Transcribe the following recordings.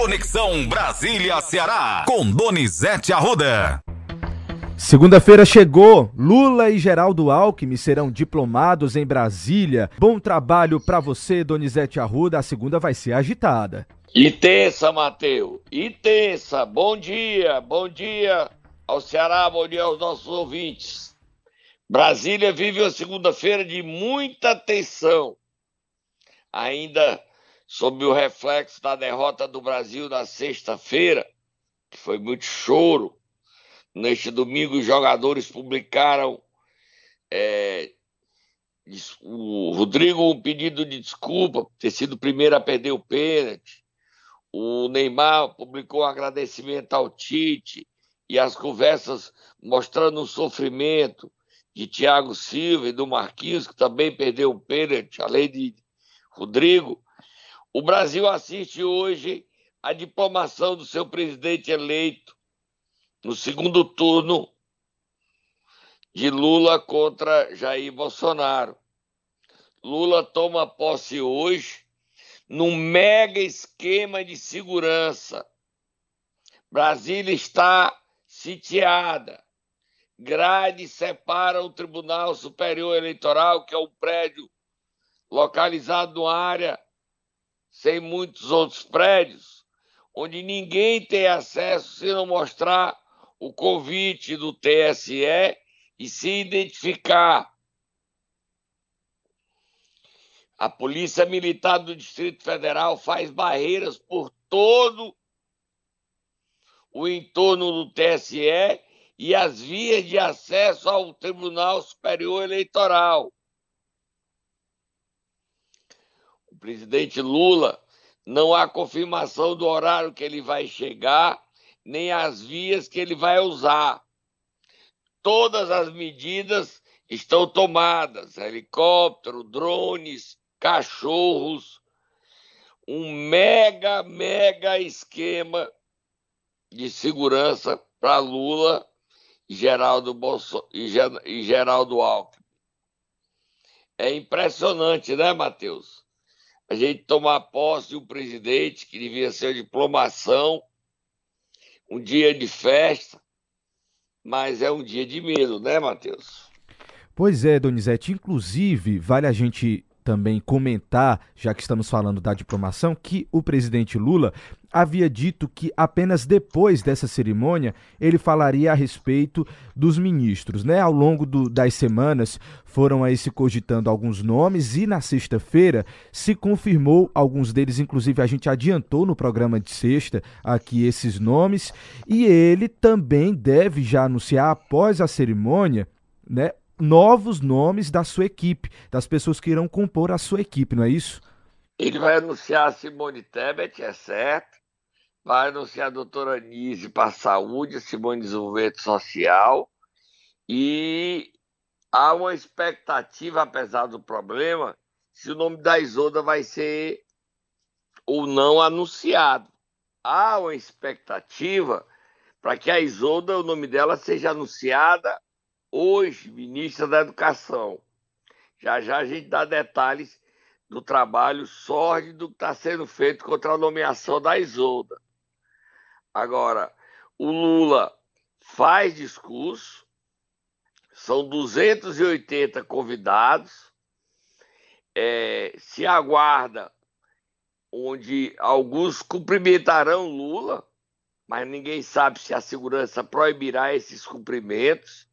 Conexão Brasília-Ceará, com Donizete Arruda. Segunda-feira chegou. Lula e Geraldo Alckmin serão diplomados em Brasília. Bom trabalho para você, Donizete Arruda. A segunda vai ser agitada. E terça, Matheus. E terça. Bom dia. Bom dia ao Ceará. Bom dia aos nossos ouvintes. Brasília vive uma segunda-feira de muita tensão. Ainda sob o reflexo da derrota do Brasil na sexta-feira, que foi muito choro Neste domingo, os jogadores publicaram é, o Rodrigo um pedido de desculpa por ter sido o primeiro a perder o pênalti. O Neymar publicou um agradecimento ao Tite e as conversas mostrando o sofrimento de Thiago Silva e do Marquinhos, que também perdeu o pênalti, além de Rodrigo. O Brasil assiste hoje a diplomação do seu presidente eleito, no segundo turno de Lula contra Jair Bolsonaro. Lula toma posse hoje num mega esquema de segurança. Brasília está sitiada. Grade separa o Tribunal Superior Eleitoral, que é um prédio localizado numa área sem muitos outros prédios, onde ninguém tem acesso se não mostrar o convite do TSE e se identificar. A Polícia Militar do Distrito Federal faz barreiras por todo o entorno do TSE e as vias de acesso ao Tribunal Superior Eleitoral. O presidente Lula não há confirmação do horário que ele vai chegar nem as vias que ele vai usar. Todas as medidas estão tomadas: helicóptero, drones, cachorros, um mega, mega esquema de segurança para Lula e Geraldo, Bolso... e Geraldo Alckmin. É impressionante, né, Matheus? A gente tomar posse de um presidente que devia ser diplomação um dia de festa, mas é um dia de medo, né, Matheus? Pois é, Donizete. Inclusive, vale a gente também comentar, já que estamos falando da diplomação, que o presidente Lula havia dito que apenas depois dessa cerimônia ele falaria a respeito dos ministros, né? Ao longo do, das semanas foram aí se cogitando alguns nomes e na sexta-feira se confirmou alguns deles, inclusive a gente adiantou no programa de sexta aqui esses nomes e ele também deve já anunciar após a cerimônia, né, novos nomes da sua equipe, das pessoas que irão compor a sua equipe, não é isso? Ele vai anunciar a Simone Tebet, é certo. Vai anunciar a doutora Anise para a saúde, a Simone Desenvolvimento Social. E há uma expectativa, apesar do problema, se o nome da Isolda vai ser ou não anunciado. Há uma expectativa para que a Isolda, o nome dela, seja anunciada hoje ministra da Educação. Já já a gente dá detalhes do trabalho sórdido que está sendo feito contra a nomeação da Isolda. Agora, o Lula faz discurso, são 280 convidados, é, se aguarda onde alguns cumprimentarão Lula, mas ninguém sabe se a segurança proibirá esses cumprimentos.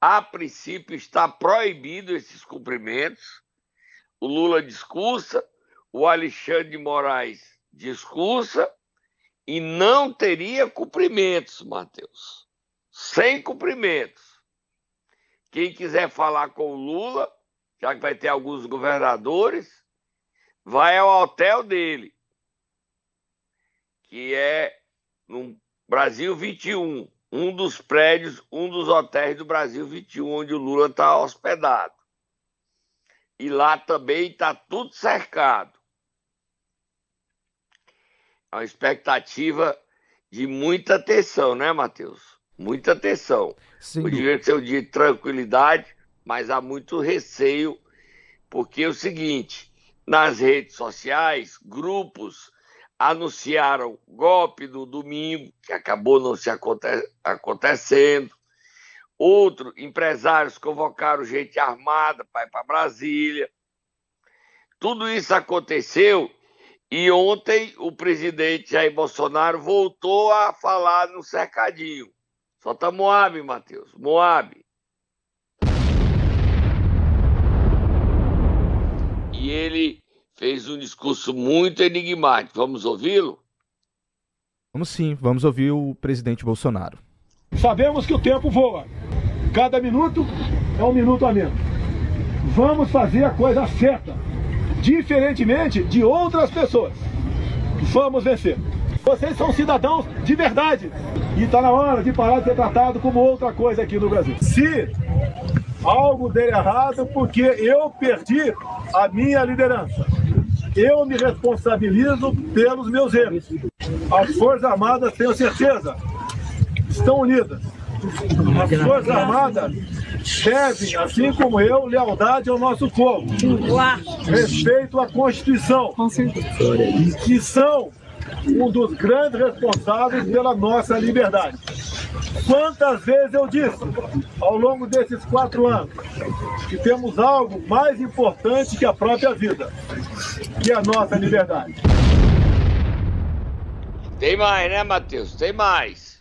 A princípio está proibido esses cumprimentos. O Lula discursa, o Alexandre de Moraes discursa e não teria cumprimentos, Matheus. Sem cumprimentos. Quem quiser falar com o Lula, já que vai ter alguns governadores, vai ao hotel dele, que é no Brasil 21 um dos prédios, um dos hotéis do Brasil 21, onde o Lula está hospedado. E lá também está tudo cercado. É uma expectativa de muita atenção, né, Matheus? Muita atenção. Sim. Devia ser um dia de tranquilidade, mas há muito receio, porque é o seguinte: nas redes sociais, grupos anunciaram golpe no domingo, que acabou não se aconte acontecendo. Outro, empresários convocaram gente armada para ir para Brasília. Tudo isso aconteceu e ontem o presidente Jair Bolsonaro voltou a falar no cercadinho. Solta Moab, Matheus. Moab. E ele fez um discurso muito enigmático. Vamos ouvi-lo? Vamos sim, vamos ouvir o presidente Bolsonaro. Sabemos que o tempo voa. Cada minuto é um minuto a menos. Vamos fazer a coisa certa, diferentemente de outras pessoas. Vamos vencer. Vocês são cidadãos de verdade. E está na hora de parar de ser tratado como outra coisa aqui no Brasil. Se algo der errado, porque eu perdi a minha liderança eu me responsabilizo pelos meus erros. As Forças Armadas, tenho certeza, estão unidas. As Forças Armadas devem, assim como eu, lealdade ao nosso povo. Respeito à Constituição. Que são um dos grandes responsáveis pela nossa liberdade. Quantas vezes eu disse, ao longo desses quatro anos, que temos algo mais importante que a própria vida, que é a nossa liberdade. Tem mais, né, Matheus? Tem mais.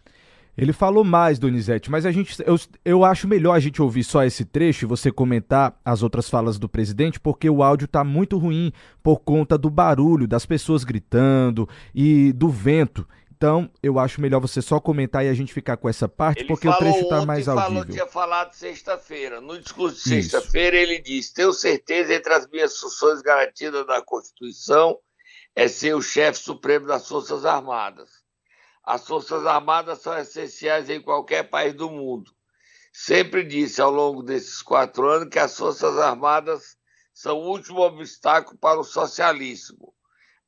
Ele falou mais, Donizete, mas a gente, eu, eu acho melhor a gente ouvir só esse trecho e você comentar as outras falas do presidente, porque o áudio está muito ruim por conta do barulho, das pessoas gritando e do vento. Então, eu acho melhor você só comentar e a gente ficar com essa parte, ele porque o trecho está mais audível. Falou, tinha falado sexta-feira. No discurso de sexta-feira, ele disse: Tenho certeza entre as minhas funções garantidas na Constituição é ser o chefe supremo das Forças Armadas. As Forças Armadas são essenciais em qualquer país do mundo. Sempre disse ao longo desses quatro anos que as Forças Armadas são o último obstáculo para o socialismo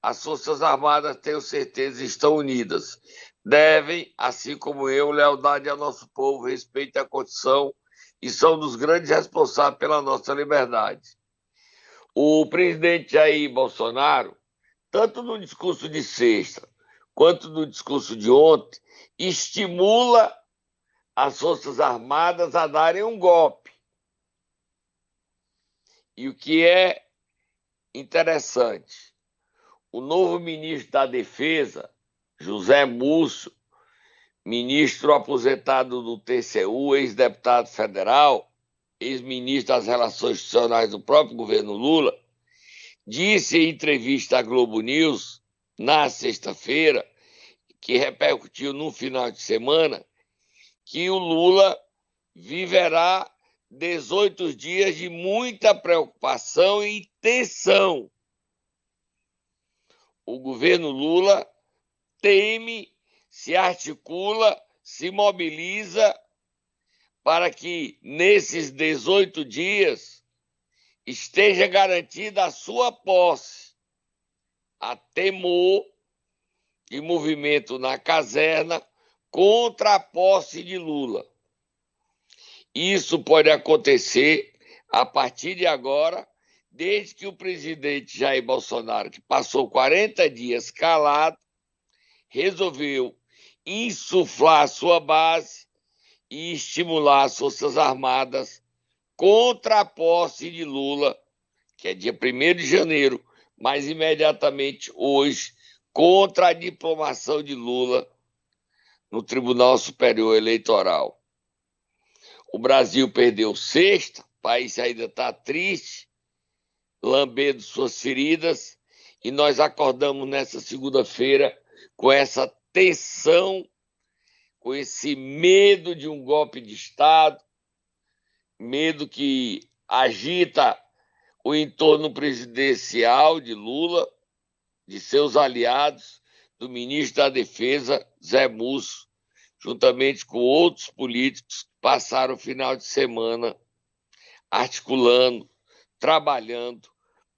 as Forças Armadas, tenho certeza, estão unidas. Devem, assim como eu, lealdade ao nosso povo, respeito à Constituição e são dos grandes responsáveis pela nossa liberdade. O presidente Jair Bolsonaro, tanto no discurso de sexta quanto no discurso de ontem, estimula as Forças Armadas a darem um golpe. E o que é interessante, o novo ministro da Defesa, José Múcio, ministro aposentado do TCU, ex-deputado federal, ex-ministro das Relações Institucionais do próprio governo Lula, disse em entrevista à Globo News, na sexta-feira, que repercutiu no final de semana, que o Lula viverá 18 dias de muita preocupação e tensão o governo Lula teme, se articula, se mobiliza para que nesses 18 dias esteja garantida a sua posse, a temor de movimento na caserna contra a posse de Lula. Isso pode acontecer a partir de agora desde que o presidente Jair Bolsonaro, que passou 40 dias calado, resolveu insuflar sua base e estimular as Forças Armadas contra a posse de Lula, que é dia 1 de janeiro, mas imediatamente hoje, contra a diplomação de Lula no Tribunal Superior Eleitoral. O Brasil perdeu sexta, o país ainda está triste, lambendo suas feridas, e nós acordamos nessa segunda-feira com essa tensão, com esse medo de um golpe de Estado, medo que agita o entorno presidencial de Lula, de seus aliados, do ministro da Defesa, Zé Múcio, juntamente com outros políticos que passaram o final de semana articulando, trabalhando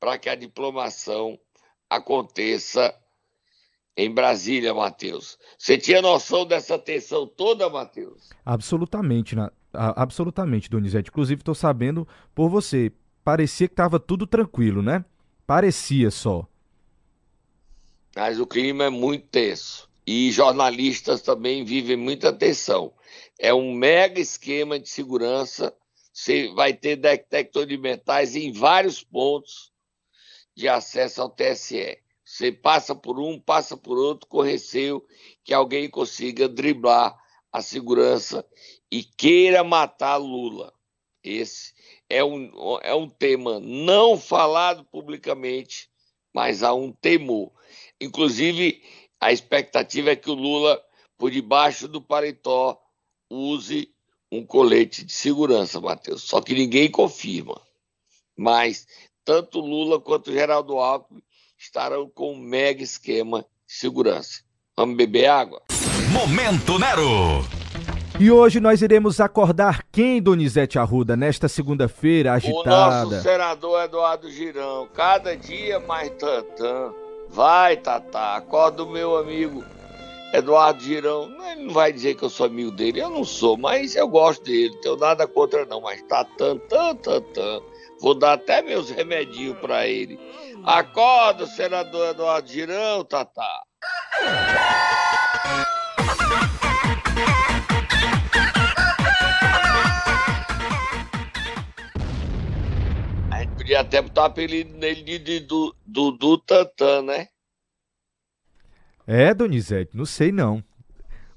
para que a diplomação aconteça em Brasília, Matheus. Você tinha noção dessa tensão toda, Matheus? Absolutamente, na, absolutamente, Donizete. Inclusive, estou sabendo por você. Parecia que estava tudo tranquilo, né? Parecia só. Mas o clima é muito tenso. E jornalistas também vivem muita tensão. É um mega esquema de segurança. Você vai ter detector de metais em vários pontos de acesso ao TSE. Você passa por um, passa por outro, com receio que alguém consiga driblar a segurança e queira matar Lula. Esse é um, é um tema não falado publicamente, mas há um temor. Inclusive, a expectativa é que o Lula, por debaixo do paletó, use um colete de segurança, Matheus. Só que ninguém confirma. Mas tanto Lula quanto Geraldo Alckmin estarão com um mega esquema de segurança. Vamos beber água? Momento Nero! E hoje nós iremos acordar quem, Donizete Arruda, nesta segunda-feira agitada? O nosso senador Eduardo Girão. Cada dia mais tantã. Vai, Tatá, acorda o meu amigo Eduardo Girão. Ele não vai dizer que eu sou amigo dele, eu não sou, mas eu gosto dele, tenho nada contra não, mas tá tantã, tantã. Vou dar até meus remedinhos para ele. Acorda, senador Eduardo Girão, Tatá. podia até botar o apelido nele de Dudu Tantan, né? É, Donizete, não sei não.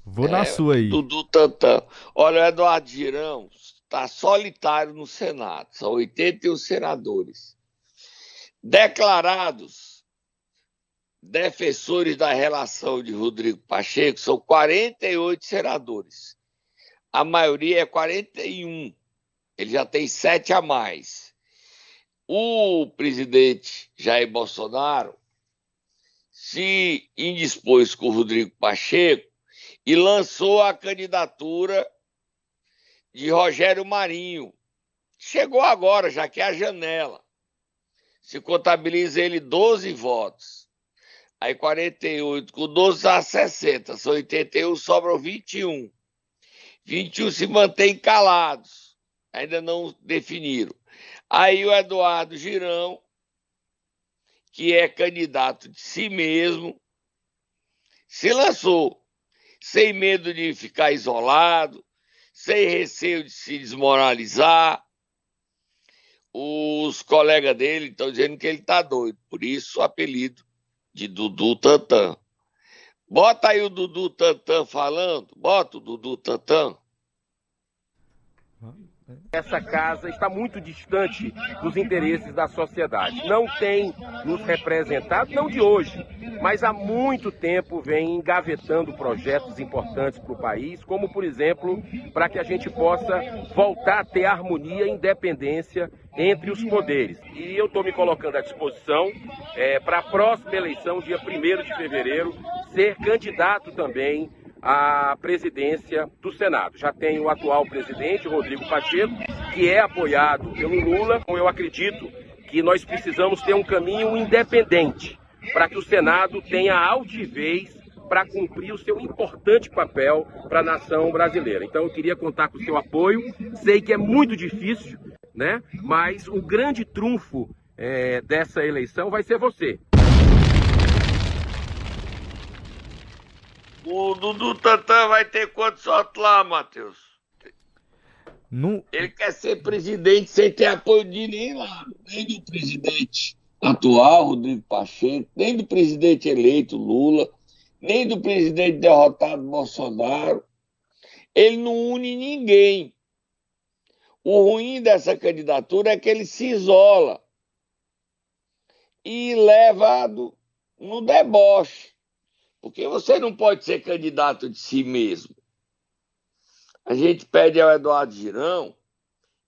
Vou é, na sua aí. Dudu Tantan. Olha, o Eduardo Girão está solitário no Senado. São 81 senadores. Declarados defensores da relação de Rodrigo Pacheco são 48 senadores. A maioria é 41. Ele já tem sete a mais o presidente Jair Bolsonaro se indispôs com o Rodrigo Pacheco e lançou a candidatura de Rogério Marinho. Chegou agora, já que é a janela. Se contabiliza ele 12 votos. Aí 48 com 12 dá 60, são 81, sobram 21. 21 se mantêm calados. Ainda não definiram. Aí o Eduardo Girão, que é candidato de si mesmo, se lançou, sem medo de ficar isolado, sem receio de se desmoralizar. Os colegas dele estão dizendo que ele está doido, por isso o apelido de Dudu Tantan. Bota aí o Dudu Tantan falando, bota o Dudu Tantan. Essa casa está muito distante dos interesses da sociedade. Não tem nos representado, não de hoje, mas há muito tempo vem engavetando projetos importantes para o país, como, por exemplo, para que a gente possa voltar a ter harmonia e independência entre os poderes. E eu estou me colocando à disposição é, para a próxima eleição, dia 1 de fevereiro, ser candidato também a presidência do Senado. Já tem o atual presidente, Rodrigo Pacheco, que é apoiado pelo Lula. Eu acredito que nós precisamos ter um caminho independente para que o Senado tenha altivez para cumprir o seu importante papel para a nação brasileira. Então eu queria contar com o seu apoio. Sei que é muito difícil, né? Mas o grande trunfo é, dessa eleição vai ser você. O Dudu Tantan vai ter quantos votos lá, Matheus? No... Ele quer ser presidente sem ter apoio de ninguém lá, nem do presidente atual, Rodrigo Pacheco, nem do presidente eleito, Lula, nem do presidente derrotado, Bolsonaro. Ele não une ninguém. O ruim dessa candidatura é que ele se isola e levado no deboche. Porque você não pode ser candidato de si mesmo. A gente pede ao Eduardo Girão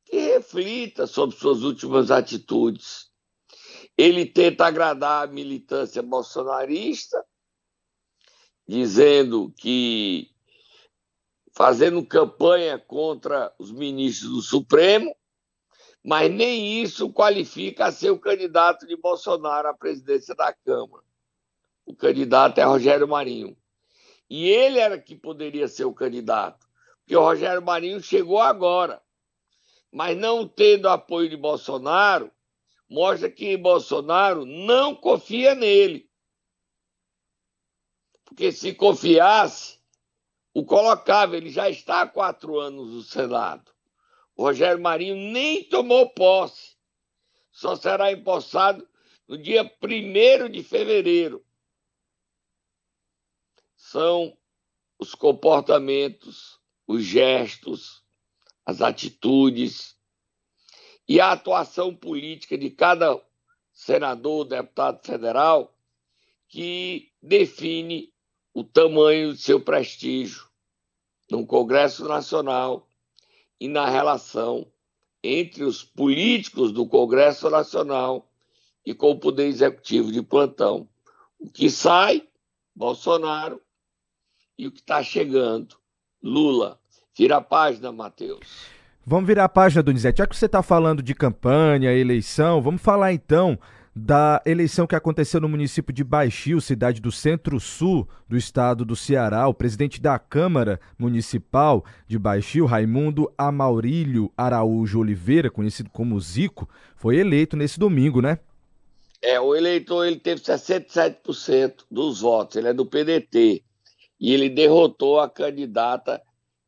que reflita sobre suas últimas atitudes. Ele tenta agradar a militância bolsonarista, dizendo que fazendo campanha contra os ministros do Supremo, mas nem isso qualifica a ser o candidato de Bolsonaro à presidência da Câmara o candidato é Rogério Marinho. E ele era que poderia ser o candidato, porque o Rogério Marinho chegou agora. Mas não tendo apoio de Bolsonaro, mostra que Bolsonaro não confia nele. porque se confiasse, o colocava. Ele já está há quatro anos no Senado. O Rogério Marinho nem tomou posse. Só será empossado no dia 1 de fevereiro. São os comportamentos, os gestos, as atitudes e a atuação política de cada senador, deputado federal, que define o tamanho do seu prestígio no Congresso Nacional e na relação entre os políticos do Congresso Nacional e com o Poder Executivo de plantão. O que sai, Bolsonaro, e o que está chegando, Lula. Vira a página, Matheus. Vamos virar a página, Donizete. Já que você está falando de campanha, eleição, vamos falar então da eleição que aconteceu no município de Baixio, cidade do centro-sul do estado do Ceará. O presidente da Câmara Municipal de Baixio, Raimundo Amaurílio Araújo Oliveira, conhecido como Zico, foi eleito nesse domingo, né? É, o eleitor ele teve 67% dos votos, ele é do PDT, e ele derrotou a candidata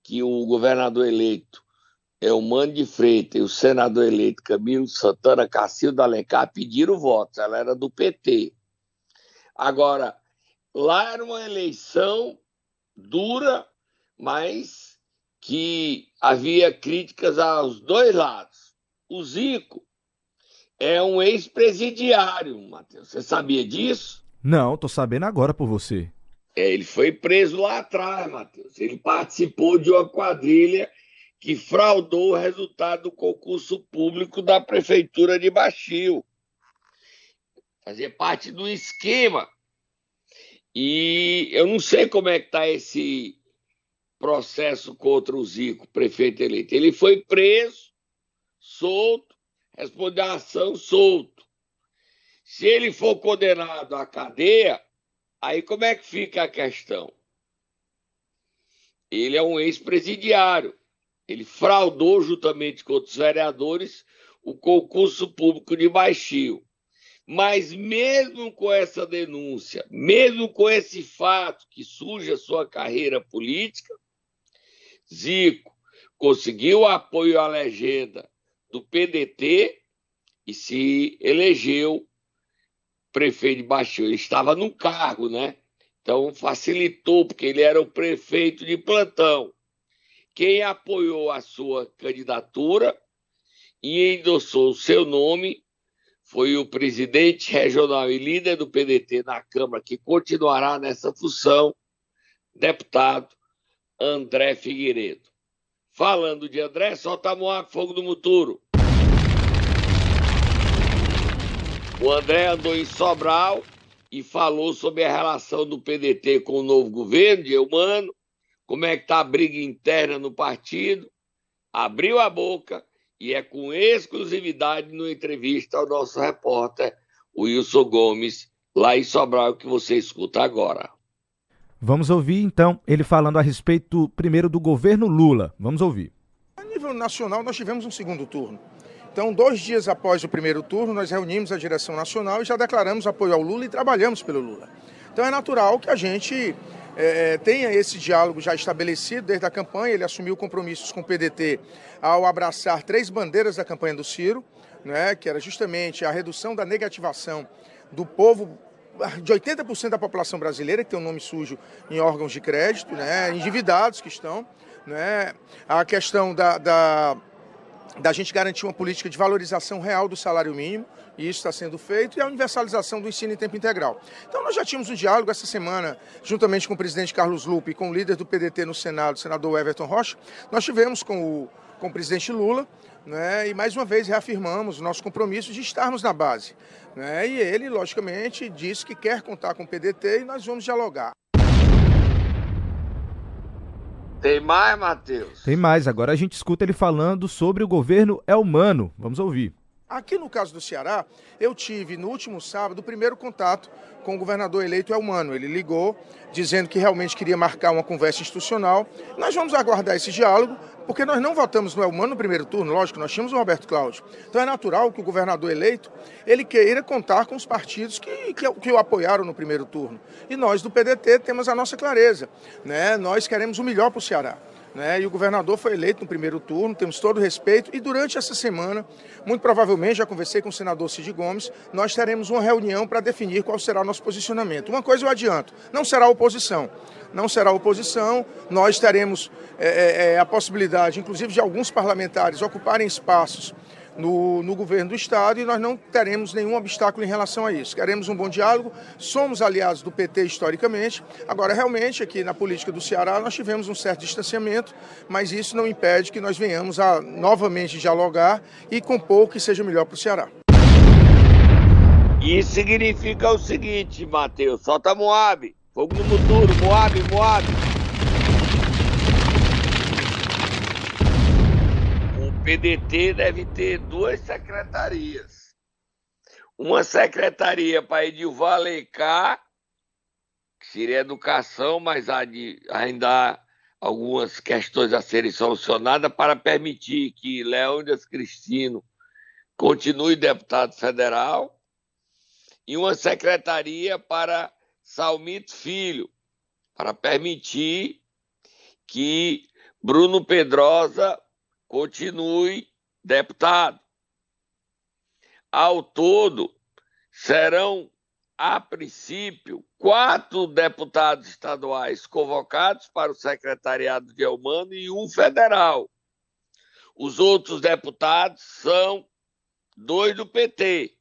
que o governador eleito é o de Freitas e o senador eleito Camilo Santana Cacildo Alencar pediram votos, ela era do PT. Agora, lá era uma eleição dura, mas que havia críticas aos dois lados. O Zico é um ex-presidiário, Matheus. Você sabia disso? Não, tô sabendo agora por você. É, ele foi preso lá atrás, Matheus. Ele participou de uma quadrilha que fraudou o resultado do concurso público da Prefeitura de Baixio. Fazia parte do esquema. E eu não sei como é que está esse processo contra o Zico, prefeito eleito. Ele foi preso, solto, respondeu a ação solto. Se ele for condenado à cadeia, aí como é que fica a questão? Ele é um ex-presidiário ele fraudou, juntamente com outros vereadores, o concurso público de Baixio. Mas mesmo com essa denúncia, mesmo com esse fato que surge a sua carreira política, Zico conseguiu apoio à legenda do PDT e se elegeu prefeito de Baixio. Ele estava no cargo, né? Então facilitou, porque ele era o prefeito de plantão. Quem apoiou a sua candidatura e endossou o seu nome foi o presidente regional e líder do PDT na Câmara, que continuará nessa função, deputado André Figueiredo. Falando de André, solta a fogo do muturo. O André andou em Sobral e falou sobre a relação do PDT com o novo governo de Eumano como é que está a briga interna no partido, abriu a boca e é com exclusividade no entrevista ao nosso repórter Wilson Gomes, lá em Sobral, que você escuta agora. Vamos ouvir então ele falando a respeito primeiro do governo Lula. Vamos ouvir. A nível nacional, nós tivemos um segundo turno. Então, dois dias após o primeiro turno, nós reunimos a direção nacional e já declaramos apoio ao Lula e trabalhamos pelo Lula. Então, é natural que a gente é, tenha esse diálogo já estabelecido desde a campanha. Ele assumiu compromissos com o PDT ao abraçar três bandeiras da campanha do Ciro, né, que era justamente a redução da negativação do povo de 80% da população brasileira que tem um nome sujo em órgãos de crédito, né, endividados que estão, né, a questão da, da da gente garantir uma política de valorização real do salário mínimo, e isso está sendo feito, e a universalização do ensino em tempo integral. Então, nós já tínhamos um diálogo essa semana, juntamente com o presidente Carlos Lupe e com o líder do PDT no Senado, o senador Everton Rocha, nós tivemos com o, com o presidente Lula, né, e mais uma vez reafirmamos o nosso compromisso de estarmos na base. Né, e ele, logicamente, disse que quer contar com o PDT e nós vamos dialogar. Tem mais, Matheus? Tem mais. Agora a gente escuta ele falando sobre o governo Elmano. Vamos ouvir. Aqui no caso do Ceará, eu tive no último sábado o primeiro contato com o governador eleito Elmano. Ele ligou dizendo que realmente queria marcar uma conversa institucional. Nós vamos aguardar esse diálogo, porque nós não votamos no Elmano no primeiro turno, lógico, nós tínhamos o Roberto Cláudio. Então é natural que o governador eleito ele queira contar com os partidos que, que, que o apoiaram no primeiro turno. E nós do PDT temos a nossa clareza. Né? Nós queremos o melhor para o Ceará né? E o governador foi eleito no primeiro turno, temos todo o respeito. E durante essa semana, muito provavelmente, já conversei com o senador Cid Gomes, nós teremos uma reunião para definir qual será o nosso posicionamento. Uma coisa eu adianto: não será oposição. Não será oposição, nós teremos é, é, a possibilidade, inclusive, de alguns parlamentares ocuparem espaços no, no governo do Estado e nós não teremos nenhum obstáculo em relação a isso. Queremos um bom diálogo, somos aliados do PT historicamente. Agora, realmente, aqui na política do Ceará, nós tivemos um certo distanciamento, mas isso não impede que nós venhamos a novamente dialogar e compor o que seja melhor para o Ceará. Isso significa o seguinte, Matheus, solta Moab, fogo no futuro, Moab, Moab. PDT deve ter duas secretarias. Uma secretaria para Edilvar Alencar, que seria educação, mas há de, ainda há algumas questões a serem solucionadas para permitir que Leônidas Cristino continue deputado federal. E uma secretaria para Salmito Filho, para permitir que Bruno Pedrosa continue deputado. Ao todo, serão, a princípio, quatro deputados estaduais convocados para o secretariado de Elmano e um federal. Os outros deputados são dois do PT.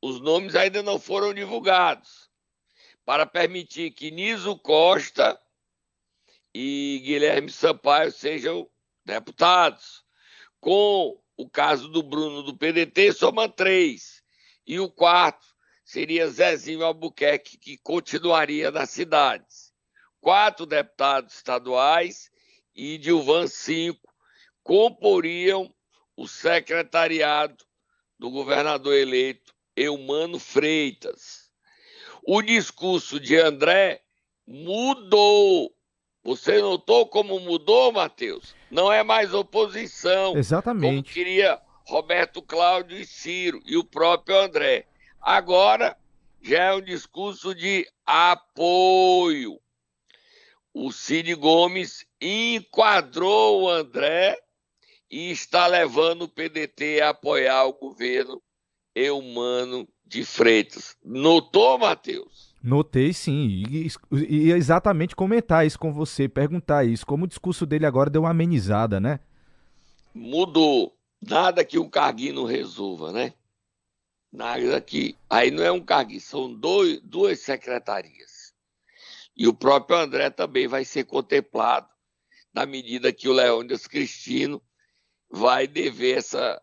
Os nomes ainda não foram divulgados, para permitir que Niso Costa e Guilherme Sampaio sejam deputados. Com o caso do Bruno do PDT, soma três. E o quarto seria Zezinho Albuquerque, que continuaria nas cidades. Quatro deputados estaduais e Dilvan cinco comporiam o secretariado do governador eleito Eumano Freitas. O discurso de André mudou você notou como mudou, Matheus? Não é mais oposição. Exatamente. Como queria Roberto Cláudio e Ciro e o próprio André. Agora já é um discurso de apoio. O Cid Gomes enquadrou o André e está levando o PDT a apoiar o governo Eumano de Freitas. Notou, Matheus? Notei sim, e, e, exatamente comentar isso com você, perguntar isso, como o discurso dele agora deu uma amenizada, né? Mudou. Nada que um carguinho não resolva, né? Nada que. Aí não é um carguinho, são dois, duas secretarias. E o próprio André também vai ser contemplado na medida que o Leônidas Cristino vai dever essa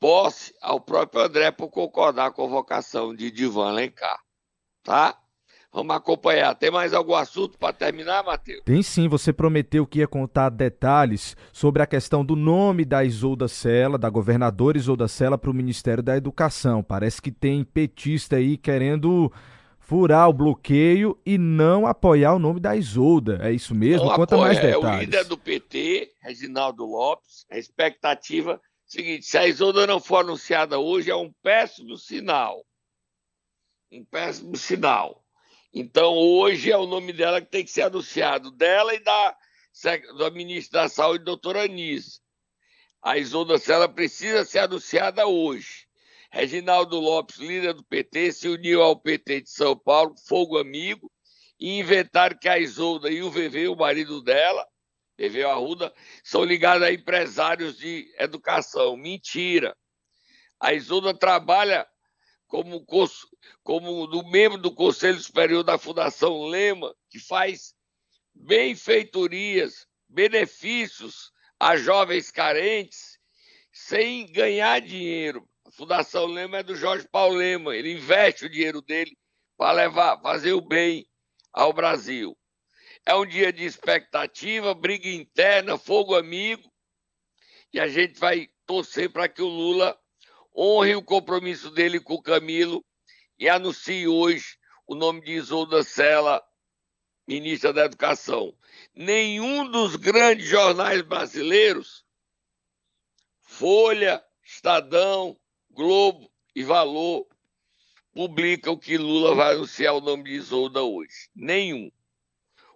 posse ao próprio André por concordar com a convocação de Divan Lencar tá? Vamos acompanhar. Tem mais algum assunto para terminar, Matheus? Tem sim. Você prometeu que ia contar detalhes sobre a questão do nome da Isolda Sela, da governadora Isolda Sela, para o Ministério da Educação. Parece que tem petista aí querendo furar o bloqueio e não apoiar o nome da Isolda. É isso mesmo? Não Conta apoia. mais detalhes. É o líder do PT, Reginaldo Lopes. A expectativa é seguinte: se a Isolda não for anunciada hoje, é um péssimo sinal um péssimo sinal. Então, hoje é o nome dela que tem que ser anunciado, dela e da, da ministra da Saúde, doutora Anísio. A Isolda Sela precisa ser anunciada hoje. Reginaldo Lopes, líder do PT, se uniu ao PT de São Paulo, fogo amigo, e inventaram que a Isolda e o VV, o marido dela, VV Arruda, são ligados a empresários de educação. Mentira. A Isolda trabalha como, como do membro do Conselho Superior da Fundação Lema, que faz benfeitorias, benefícios a jovens carentes, sem ganhar dinheiro. A Fundação Lema é do Jorge Paulo Lema, ele investe o dinheiro dele para levar, fazer o bem ao Brasil. É um dia de expectativa, briga interna, fogo amigo, e a gente vai torcer para que o Lula honre o compromisso dele com o Camilo e anuncie hoje o nome de Isolda Sela, ministra da Educação. Nenhum dos grandes jornais brasileiros, Folha, Estadão, Globo e Valor, publicam que Lula vai anunciar o nome de Isolda hoje. Nenhum.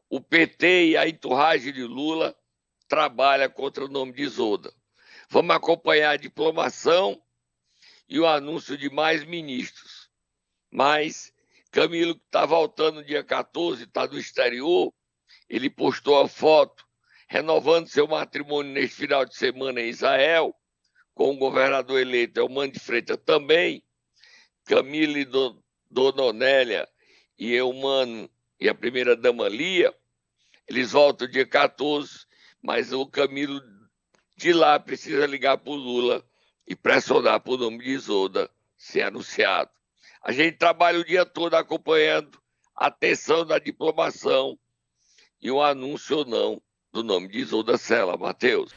O PT e a enturragem de Lula trabalha contra o nome de Isolda. Vamos acompanhar a diplomação e o anúncio de mais ministros. Mas Camilo, que está voltando dia 14, está no exterior, ele postou a foto renovando seu matrimônio neste final de semana em Israel, com o governador eleito Elmano de Freitas também, Camilo e Dona Onélia e Eumano e a primeira-dama Lia, eles voltam dia 14, mas o Camilo de lá precisa ligar para o Lula e pressionar por nome de Isolda ser anunciado. A gente trabalha o dia todo acompanhando a tensão da diplomação e o anúncio ou não do nome de Isolda Sela, Matheus.